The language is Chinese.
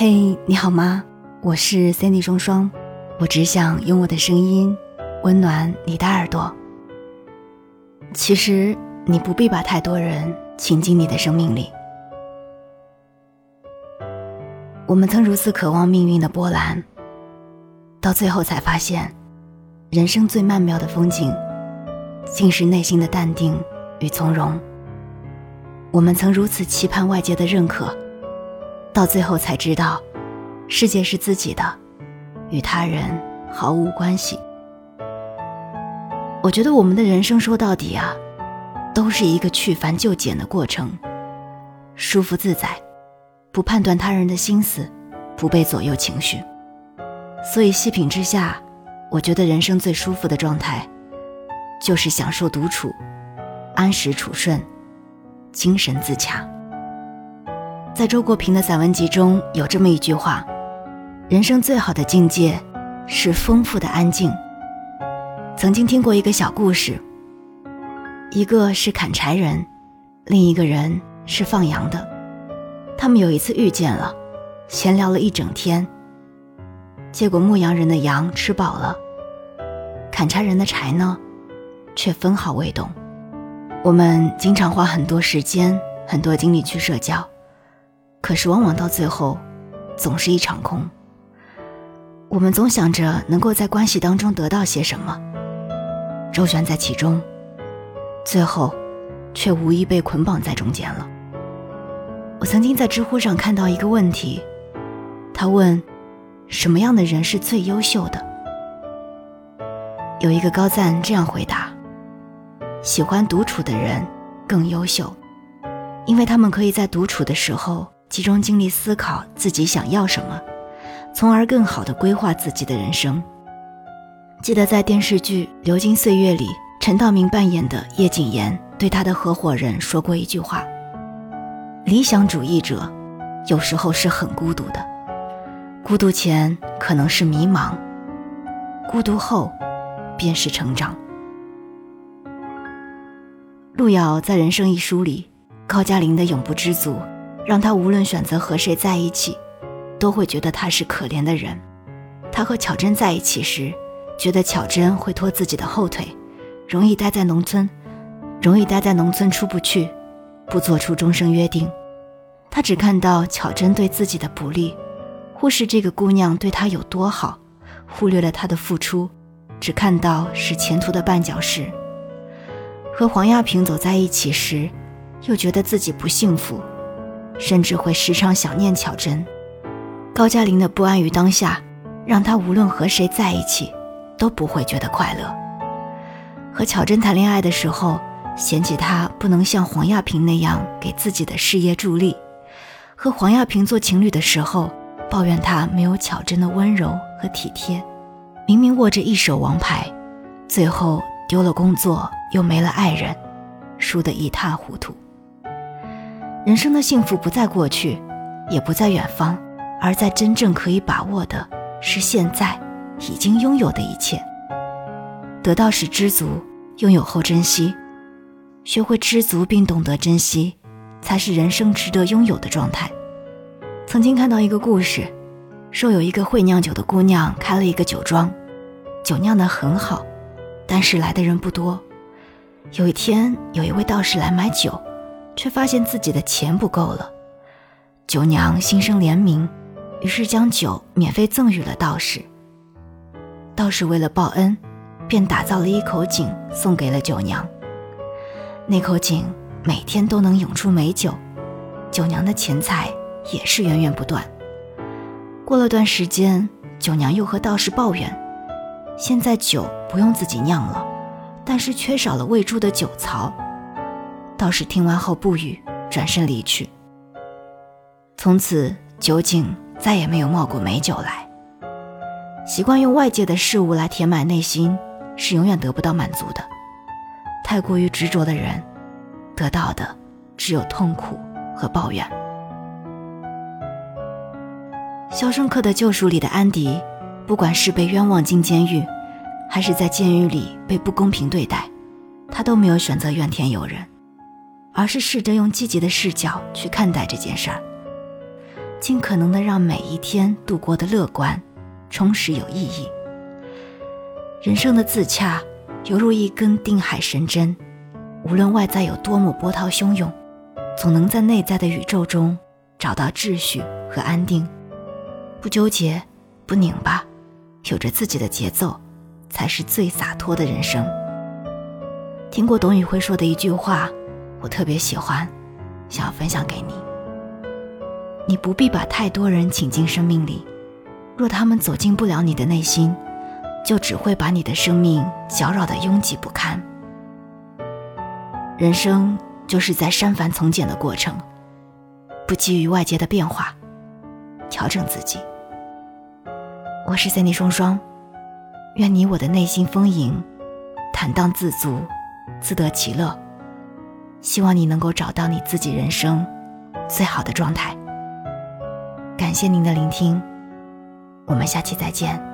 嘿，你好吗？我是 Sandy 双双，我只想用我的声音温暖你的耳朵。其实你不必把太多人请进你的生命里。我们曾如此渴望命运的波澜，到最后才发现，人生最曼妙的风景，竟是内心的淡定与从容。我们曾如此期盼外界的认可。到最后才知道，世界是自己的，与他人毫无关系。我觉得我们的人生说到底啊，都是一个去繁就简的过程，舒服自在，不判断他人的心思，不被左右情绪。所以细品之下，我觉得人生最舒服的状态，就是享受独处，安时处顺，精神自洽。在周国平的散文集中有这么一句话：“人生最好的境界是丰富的安静。”曾经听过一个小故事，一个是砍柴人，另一个人是放羊的。他们有一次遇见了，闲聊了一整天。结果牧羊人的羊吃饱了，砍柴人的柴呢，却分毫未动。我们经常花很多时间、很多精力去社交。可是，往往到最后，总是一场空。我们总想着能够在关系当中得到些什么，周旋在其中，最后，却无意被捆绑在中间了。我曾经在知乎上看到一个问题，他问：什么样的人是最优秀的？有一个高赞这样回答：喜欢独处的人更优秀，因为他们可以在独处的时候。集中精力思考自己想要什么，从而更好的规划自己的人生。记得在电视剧《流金岁月》里，陈道明扮演的叶谨言对他的合伙人说过一句话：“理想主义者有时候是很孤独的，孤独前可能是迷茫，孤独后便是成长。”路遥在《人生》一书里，高加林的永不知足。让他无论选择和谁在一起，都会觉得他是可怜的人。他和巧珍在一起时，觉得巧珍会拖自己的后腿，容易待在农村，容易待在农村出不去，不做出终生约定。他只看到巧珍对自己的不利，忽视这个姑娘对他有多好，忽略了他的付出，只看到是前途的绊脚石。和黄亚萍走在一起时，又觉得自己不幸福。甚至会时常想念巧珍。高加林的不安于当下，让他无论和谁在一起，都不会觉得快乐。和巧珍谈恋爱的时候，嫌弃他不能像黄亚萍那样给自己的事业助力；和黄亚萍做情侣的时候，抱怨他没有巧珍的温柔和体贴。明明握着一手王牌，最后丢了工作，又没了爱人，输得一塌糊涂。人生的幸福不在过去，也不在远方，而在真正可以把握的，是现在已经拥有的一切。得到时知足，拥有后珍惜，学会知足并懂得珍惜，才是人生值得拥有的状态。曾经看到一个故事，说有一个会酿酒的姑娘开了一个酒庄，酒酿得很好，但是来的人不多。有一天，有一位道士来买酒。却发现自己的钱不够了，九娘心生怜悯，于是将酒免费赠予了道士。道士为了报恩，便打造了一口井送给了九娘。那口井每天都能涌出美酒，九娘的钱财也是源源不断。过了段时间，九娘又和道士抱怨，现在酒不用自己酿了，但是缺少了喂猪的酒槽。道士听完后不语，转身离去。从此，酒井再也没有冒过美酒来。习惯用外界的事物来填满内心，是永远得不到满足的。太过于执着的人，得到的只有痛苦和抱怨。《肖申克的救赎》里的安迪，不管是被冤枉进监狱，还是在监狱里被不公平对待，他都没有选择怨天尤人。而是试着用积极的视角去看待这件事儿。尽可能的让每一天度过的乐观、充实、有意义。人生的自洽，犹如一根定海神针，无论外在有多么波涛汹涌，总能在内在的宇宙中找到秩序和安定。不纠结，不拧巴，有着自己的节奏，才是最洒脱的人生。听过董宇辉说的一句话，我特别喜欢，想要分享给你。你不必把太多人请进生命里，若他们走进不了你的内心。就只会把你的生命搅扰的拥挤不堪。人生就是在删繁从简的过程，不急于外界的变化，调整自己。我是 Cindy 双双，愿你我的内心丰盈，坦荡自足，自得其乐。希望你能够找到你自己人生最好的状态。感谢您的聆听，我们下期再见。